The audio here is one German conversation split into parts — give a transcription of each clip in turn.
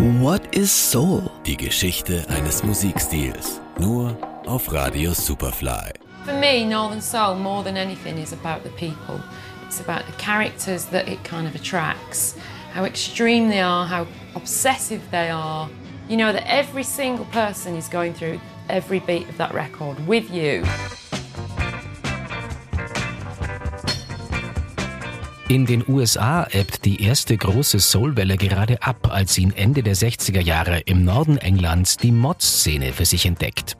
What is Soul? Die Geschichte eines Musikstils. Nur auf Radio Superfly. For me, Northern Soul, more than anything, is about the people. It's about the characters that it kind of attracts, how extreme they are, how obsessive they are. You know that every single person is going through every beat of that record with you. In den USA ebbt die erste große Soulwelle gerade ab, als ihn Ende der 60er Jahre im Norden Englands die Mod-Szene für sich entdeckt.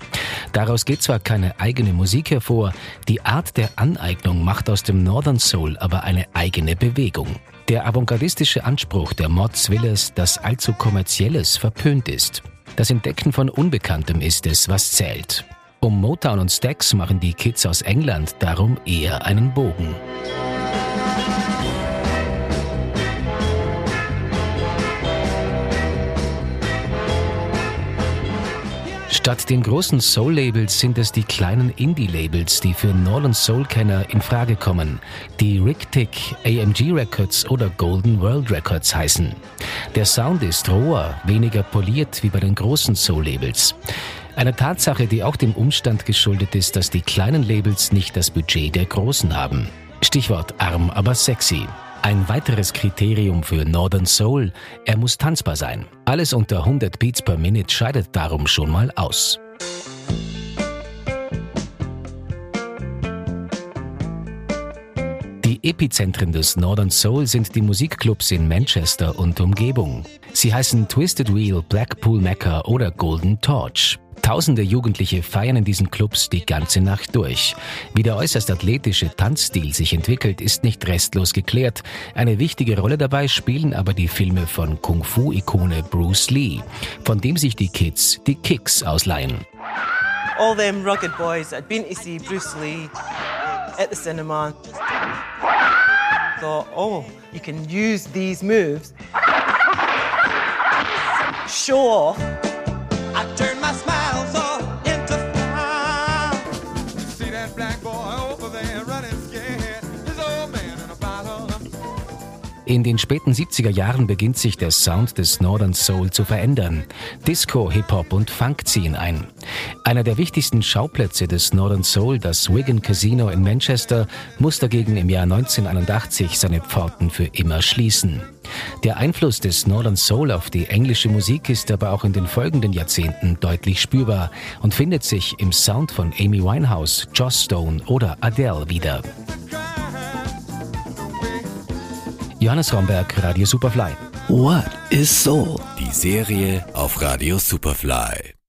Daraus geht zwar keine eigene Musik hervor, die Art der Aneignung macht aus dem Northern Soul aber eine eigene Bewegung. Der avantgardistische Anspruch der Mods will es, dass allzu kommerzielles verpönt ist. Das Entdecken von Unbekanntem ist es, was zählt. Um Motown und Stax machen die Kids aus England darum eher einen Bogen. Statt den großen Soul-Labels sind es die kleinen Indie-Labels, die für Northern Soul-Kenner in Frage kommen, die Rick Tick, AMG Records oder Golden World Records heißen. Der Sound ist roher, weniger poliert wie bei den großen Soul-Labels. Eine Tatsache, die auch dem Umstand geschuldet ist, dass die kleinen Labels nicht das Budget der großen haben. Stichwort arm, aber sexy. Ein weiteres Kriterium für Northern Soul, er muss tanzbar sein. Alles unter 100 Beats per Minute scheidet darum schon mal aus. Die Epizentren des Northern Soul sind die Musikclubs in Manchester und Umgebung. Sie heißen Twisted Wheel, Blackpool Mecca oder Golden Torch. Tausende Jugendliche feiern in diesen Clubs die ganze Nacht durch. Wie der äußerst athletische Tanzstil sich entwickelt, ist nicht restlos geklärt. Eine wichtige Rolle dabei spielen aber die Filme von Kung-Fu-Ikone Bruce Lee, von dem sich die Kids die Kicks ausleihen. All them rugged boys had been to see Bruce Lee at the cinema. Thought, oh, you can use these moves. Show off. I turned my smiles boy over there running In den späten 70er Jahren beginnt sich der Sound des Northern Soul zu verändern. Disco, Hip-Hop und Funk ziehen ein. Einer der wichtigsten Schauplätze des Northern Soul, das Wigan Casino in Manchester, muss dagegen im Jahr 1981 seine Pforten für immer schließen. Der Einfluss des Northern Soul auf die englische Musik ist aber auch in den folgenden Jahrzehnten deutlich spürbar und findet sich im Sound von Amy Winehouse, Joss Stone oder Adele wieder. Johannes Romberg, Radio Superfly. What is Soul? Die Serie auf Radio Superfly.